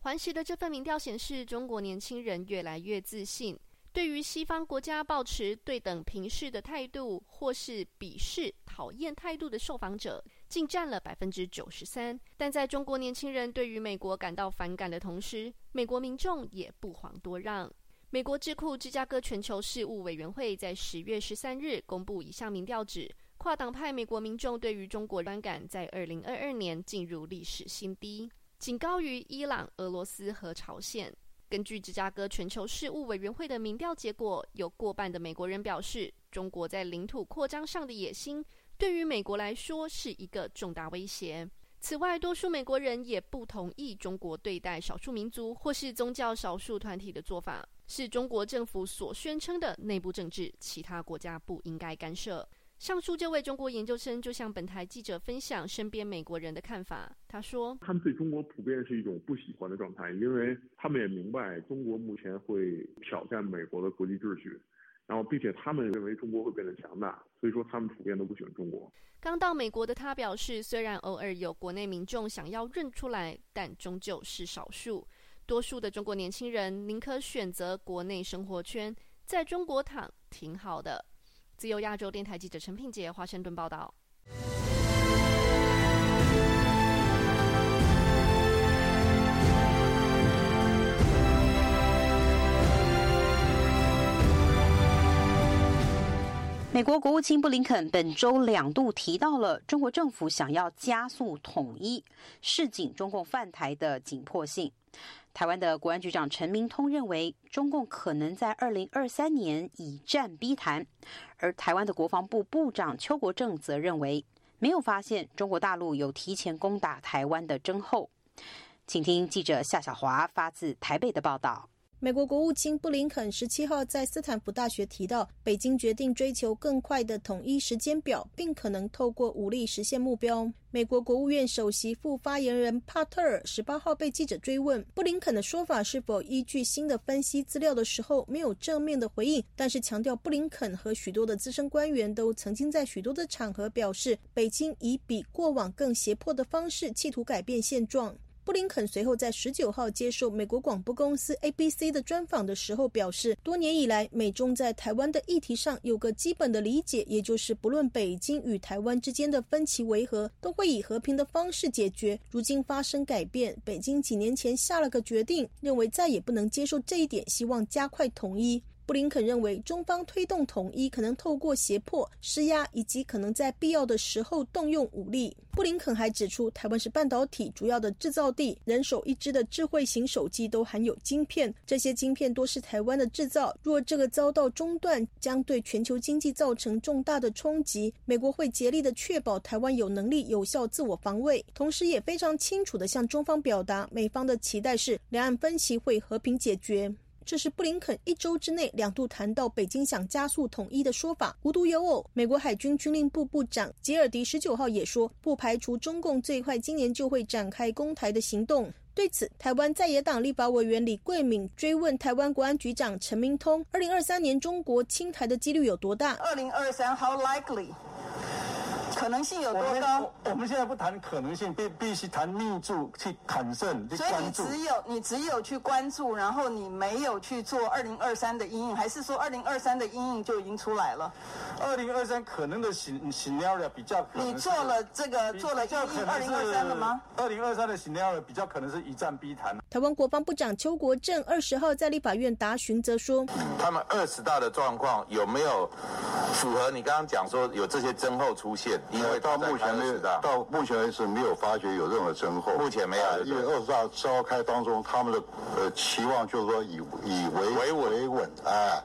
环时的这份民调显示，中国年轻人越来越自信。对于西方国家保持对等平视的态度，或是鄙视、讨厌态度的受访者，竟占了百分之九十三。但在中国年轻人对于美国感到反感的同时，美国民众也不遑多让。美国智库芝加哥全球事务委员会在十月十三日公布一项民调，指跨党派美国民众对于中国观感在二零二二年进入历史新低，仅高于伊朗、俄罗斯和朝鲜。根据芝加哥全球事务委员会的民调结果，有过半的美国人表示，中国在领土扩张上的野心对于美国来说是一个重大威胁。此外，多数美国人也不同意中国对待少数民族或是宗教少数团体的做法，是中国政府所宣称的内部政治，其他国家不应该干涉。上述这位中国研究生就向本台记者分享身边美国人的看法。他说：“他们对中国普遍是一种不喜欢的状态，因为他们也明白中国目前会挑战美国的国际秩序，然后并且他们认为中国会变得强大，所以说他们普遍都不喜欢中国。”刚到美国的他表示，虽然偶尔有国内民众想要认出来，但终究是少数。多数的中国年轻人宁可选择国内生活圈，在中国躺挺好的。自由亚洲电台记者陈品杰华盛顿报道。美国国务卿布林肯本周两度提到了中国政府想要加速统一，示警中共犯台的紧迫性。台湾的国安局长陈明通认为，中共可能在二零二三年以战逼谈，而台湾的国防部部长邱国正则认为，没有发现中国大陆有提前攻打台湾的征候。请听记者夏小华发自台北的报道。美国国务卿布林肯十七号在斯坦福大学提到，北京决定追求更快的统一时间表，并可能透过武力实现目标。美国国务院首席副发言人帕特尔十八号被记者追问布林肯的说法是否依据新的分析资料的时候，没有正面的回应，但是强调布林肯和许多的资深官员都曾经在许多的场合表示，北京以比过往更胁迫的方式企图改变现状。布林肯随后在十九号接受美国广播公司 ABC 的专访的时候表示，多年以来，美中在台湾的议题上有个基本的理解，也就是不论北京与台湾之间的分歧为何，都会以和平的方式解决。如今发生改变，北京几年前下了个决定，认为再也不能接受这一点，希望加快统一。布林肯认为，中方推动统一可能透过胁迫、施压，以及可能在必要的时候动用武力。布林肯还指出，台湾是半导体主要的制造地，人手一支的智慧型手机都含有晶片，这些晶片多是台湾的制造。若这个遭到中断，将对全球经济造成重大的冲击。美国会竭力的确保台湾有能力有效自我防卫，同时也非常清楚的向中方表达，美方的期待是两岸分歧会和平解决。这是布林肯一周之内两度谈到北京想加速统一的说法，无独有偶。美国海军军令部部长吉尔迪十九号也说，不排除中共最快今年就会展开攻台的行动。对此，台湾在野党立法委员李桂敏追问台湾国安局长陈明通，二零二三年中国侵台的几率有多大？二零二三，How likely？可能性有多高？我们现在不谈可能性，必必须谈密注去砍胜去关注。所以你只有你只有去关注，然后你没有去做二零二三的阴影，还是说二零二三的阴影就已经出来了？二零二三可能的 scenario 比较，你做了这个做了阴影二零二三了吗？二零二三的 scenario 比较可能是一战必谈。台湾国防部长邱国正二十号在立法院答询则说，他们二十大的状况有没有符合你刚刚讲说有这些增厚出现？因为到目前为止，到目前为止没有发觉有任何增厚。目前没有，因为二十大召开当中，他们的呃期望就是说以以维维稳，啊，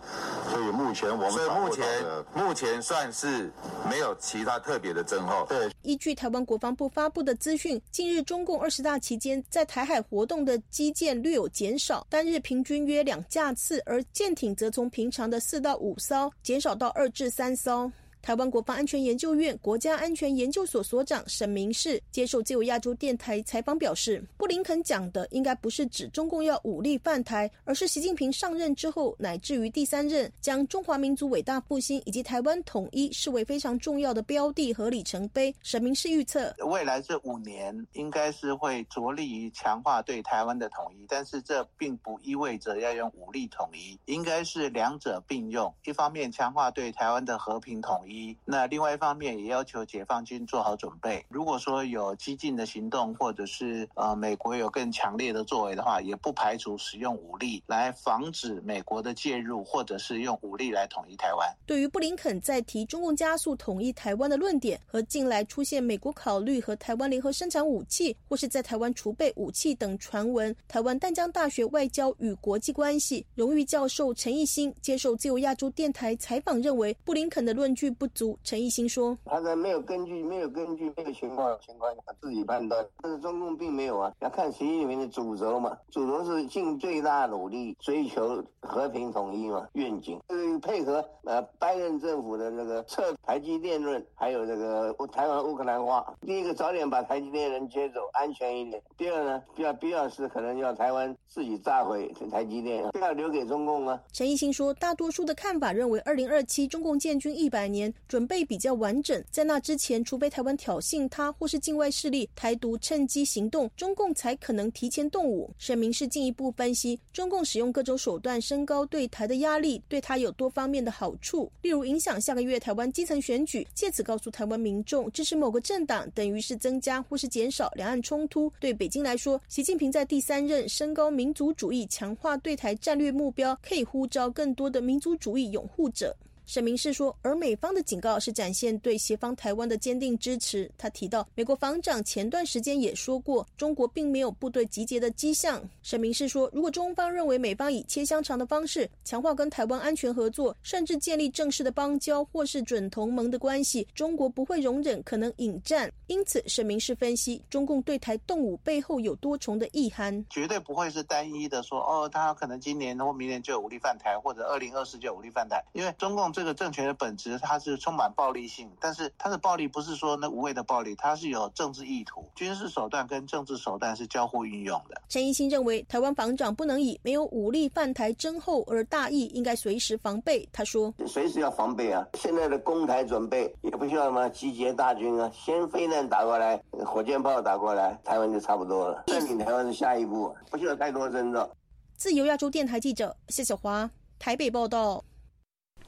所以目前我们所以目前目前算是没有其他特别的增厚。对，依据台湾国防部发布的资讯，近日中共二十大期间在台海活动的机舰略有减少，单日平均约两架次，而舰艇则从平常的四到五艘减少到二至三艘。台湾国防安全研究院国家安全研究所所长沈明世接受自由亚洲电台采访表示，布林肯讲的应该不是指中共要武力犯台，而是习近平上任之后乃至于第三任，将中华民族伟大复兴以及台湾统一视为非常重要的标的和里程碑。沈明世预测，未来这五年应该是会着力于强化对台湾的统一，但是这并不意味着要用武力统一，应该是两者并用，一方面强化对台湾的和平统一。那另外一方面也要求解放军做好准备。如果说有激进的行动，或者是呃美国有更强烈的作为的话，也不排除使用武力来防止美国的介入，或者是用武力来统一台湾。对于布林肯在提中共加速统一台湾的论点，和近来出现美国考虑和台湾联合生产武器，或是在台湾储备武器等传闻，台湾淡江大学外交与国际关系荣誉教授陈义兴接受自由亚洲电台采访认为，布林肯的论据不。不足，陈义兴说：“他在没有根据、没有根据、没有情况情况下自己判断，但是中共并没有啊，要看习近平的主轴嘛，主轴是尽最大努力追求和平统一嘛，愿景是配合呃拜登政府的那个撤台积电论，还有这个台湾乌克兰化。第一个早点把台积电人接走，安全一点；第二呢，必要必要时可能要台湾自己炸毁台积电，不要留给中共啊。”陈义兴说：“大多数的看法认为，二零二七中共建军一百年。”准备比较完整，在那之前，除非台湾挑衅他或是境外势力台独趁机行动，中共才可能提前动武。沈明是进一步分析，中共使用各种手段升高对台的压力，对他有多方面的好处，例如影响下个月台湾基层选举，借此告诉台湾民众支持某个政党，等于是增加或是减少两岸冲突。对北京来说，习近平在第三任升高民族主义，强化对台战略目标，可以呼召更多的民族主义拥护者。沈明是说，而美方的警告是展现对协方台湾的坚定支持。他提到，美国防长前段时间也说过，中国并没有部队集结的迹象。沈明是说，如果中方认为美方以切香肠的方式强化跟台湾安全合作，甚至建立正式的邦交或是准同盟的关系，中国不会容忍可能引战。因此，沈明是分析，中共对台动武背后有多重的意涵，绝对不会是单一的说，哦，他可能今年或明年就有武力犯台，或者二零二四就有武力犯台。因为中共这个政权的本质，它是充满暴力性，但是它的暴力不是说那无谓的暴力，它是有政治意图，军事手段跟政治手段是交互运用的。陈一新认为，台湾防长不能以没有武力犯台征后而大意，应该随时防备。他说，随时要防备啊！现在的攻台准备也不需要什么集结大军啊，先飞弹打过来，火箭炮打过来，台湾就差不多了。占领台湾是下一步，不需要太多征兆。自由亚洲电台记者谢小华台北报道。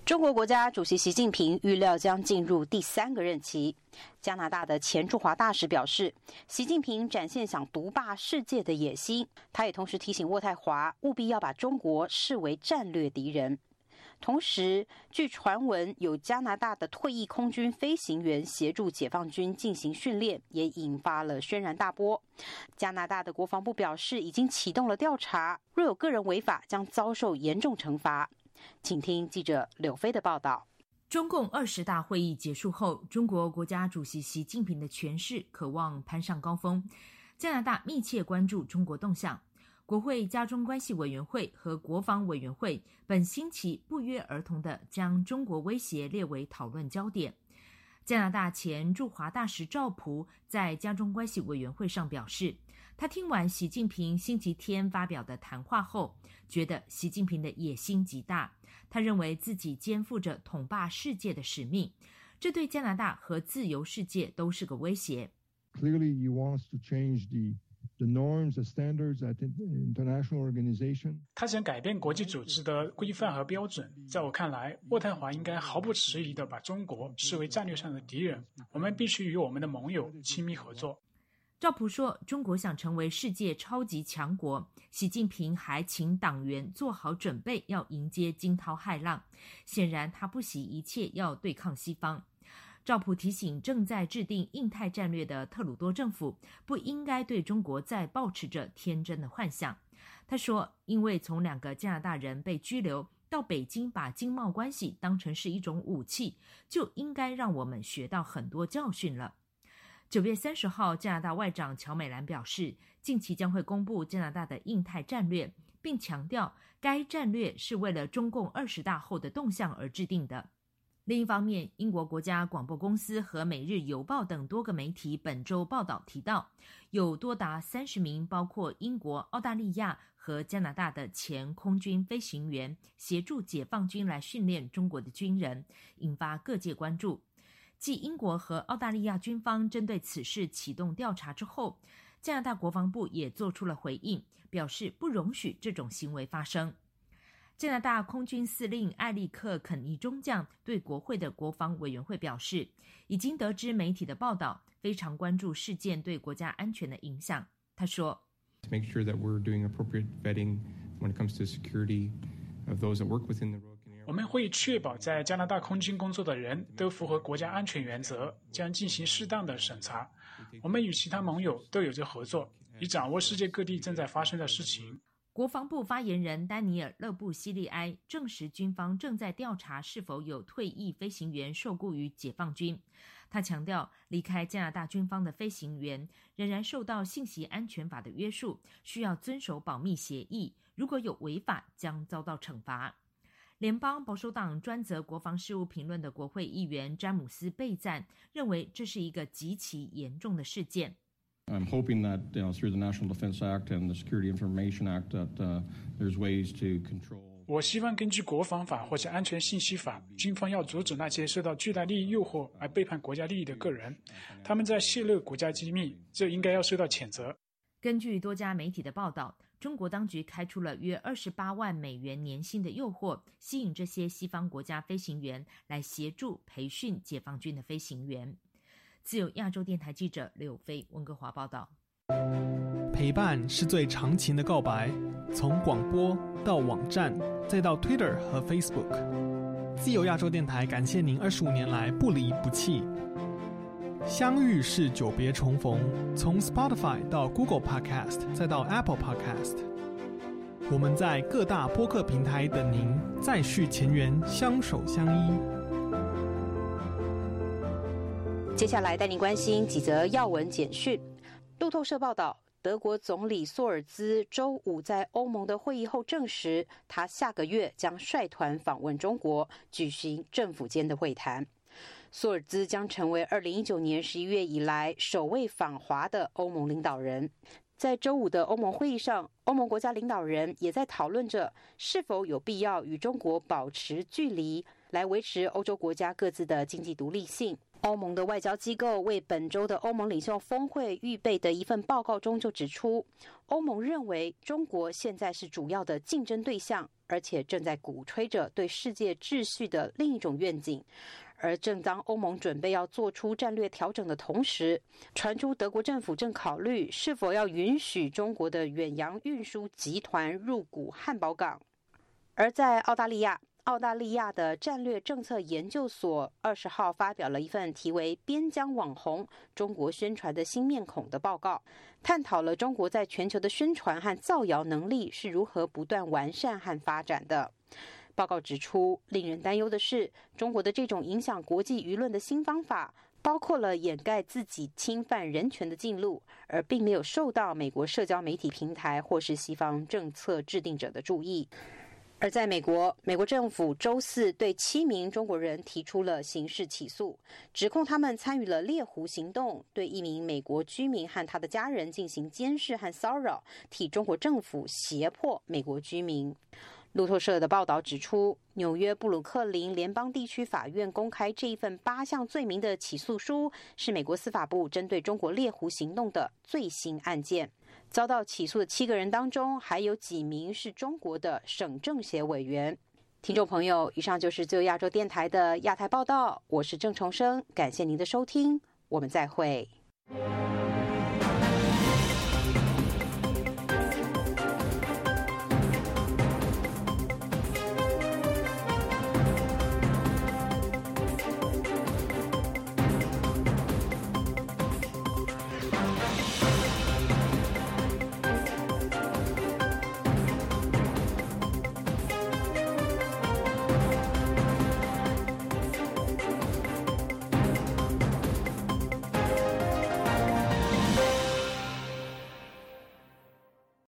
中国国家主席习近平预料将进入第三个任期。加拿大的前驻华大使表示，习近平展现想独霸世界的野心。他也同时提醒渥太华，务必要把中国视为战略敌人。同时，据传闻，有加拿大的退役空军飞行员协助解放军进行训练，也引发了轩然大波。加拿大的国防部表示，已经启动了调查，若有个人违法，将遭受严重惩罚。请听记者柳飞的报道。中共二十大会议结束后，中国国家主席习近平的权势渴望攀上高峰。加拿大密切关注中国动向，国会加中关系委员会和国防委员会本星期不约而同地将中国威胁列为讨论焦点。加拿大前驻华大使赵普在加中关系委员会上表示，他听完习近平星期天发表的谈话后，觉得习近平的野心极大。他认为自己肩负着统霸世界的使命，这对加拿大和自由世界都是个威胁。Clearly, he wants to change the the norms, the standards at the international organization. 他想改变国际组织的规范和标准。在我看来，渥太华应该毫不迟疑地把中国视为战略上的敌人。我们必须与我们的盟友亲密合作。赵普说：“中国想成为世界超级强国。”习近平还请党员做好准备，要迎接惊涛骇浪。显然，他不惜一切要对抗西方。赵普提醒正在制定印太战略的特鲁多政府，不应该对中国再抱持着天真的幻想。他说：“因为从两个加拿大人被拘留到北京把经贸关系当成是一种武器，就应该让我们学到很多教训了。”九月三十号，加拿大外长乔美兰表示，近期将会公布加拿大的印太战略，并强调该战略是为了中共二十大后的动向而制定的。另一方面，英国国家广播公司和《每日邮报》等多个媒体本周报道提到，有多达三十名包括英国、澳大利亚和加拿大的前空军飞行员协助解放军来训练中国的军人，引发各界关注。继英国和澳大利亚军方针对此事启动调查之后，加拿大国防部也做出了回应，表示不容许这种行为发生。加拿大空军司令艾利克·肯尼中将对国会的国防委员会表示，已经得知媒体的报道，非常关注事件对国家安全的影响。他说：“Make sure that we're doing appropriate vetting when it comes to security of those that work within the.” 我们会确保在加拿大空军工作的人都符合国家安全原则，将进行适当的审查。我们与其他盟友都有着合作，以掌握世界各地正在发生的事情。国防部发言人丹尼尔·勒布西利埃证实，军方正在调查是否有退役飞行员受雇于解放军。他强调，离开加拿大军方的飞行员仍然受到信息安全法的约束，需要遵守保密协议。如果有违法，将遭到惩罚。联邦保守党专责国防事务评论的国会议员詹姆斯·贝赞认为，这是一个极其严重的事件。I'm hoping that through the National Defense Act and the Security Information Act that there's ways to control. 我希望根据国防法或者安全信息法，军方要阻止那些受到巨大利益诱惑而背叛国家利益的个人。他们在泄露国家机密，这应该要受到谴责。根据多家媒体的报道。中国当局开出了约二十八万美元年薪的诱惑，吸引这些西方国家飞行员来协助培训解放军的飞行员。自由亚洲电台记者柳飞温哥华报道。陪伴是最长情的告白，从广播到网站，再到 Twitter 和 Facebook，自由亚洲电台感谢您二十五年来不离不弃。相遇是久别重逢，从 Spotify 到 Google Podcast 再到 Apple Podcast，我们在各大播客平台等您，再续前缘，相守相依。接下来带您关心几则要闻简讯。路透社报道。德国总理索尔兹周五在欧盟的会议后证实，他下个月将率团访问中国，举行政府间的会谈。索尔兹将成为二零一九年十一月以来首位访华的欧盟领导人。在周五的欧盟会议上，欧盟国家领导人也在讨论着是否有必要与中国保持距离，来维持欧洲国家各自的经济独立性。欧盟的外交机构为本周的欧盟领袖峰会预备的一份报告中就指出，欧盟认为中国现在是主要的竞争对象，而且正在鼓吹着对世界秩序的另一种愿景。而正当欧盟准备要做出战略调整的同时，传出德国政府正考虑是否要允许中国的远洋运输集团入股汉堡港。而在澳大利亚。澳大利亚的战略政策研究所二十号发表了一份题为《边疆网红：中国宣传的新面孔》的报告，探讨了中国在全球的宣传和造谣能力是如何不断完善和发展的。报告指出，令人担忧的是，中国的这种影响国际舆论的新方法，包括了掩盖自己侵犯人权的进路，而并没有受到美国社交媒体平台或是西方政策制定者的注意。而在美国，美国政府周四对七名中国人提出了刑事起诉，指控他们参与了猎狐行动，对一名美国居民和他的家人进行监视和骚扰，替中国政府胁迫美国居民。路透社的报道指出，纽约布鲁克林联邦地区法院公开这一份八项罪名的起诉书，是美国司法部针对中国猎狐行动的最新案件。遭到起诉的七个人当中，还有几名是中国的省政协委员。听众朋友，以上就是自由亚洲电台的亚太报道，我是郑重生，感谢您的收听，我们再会。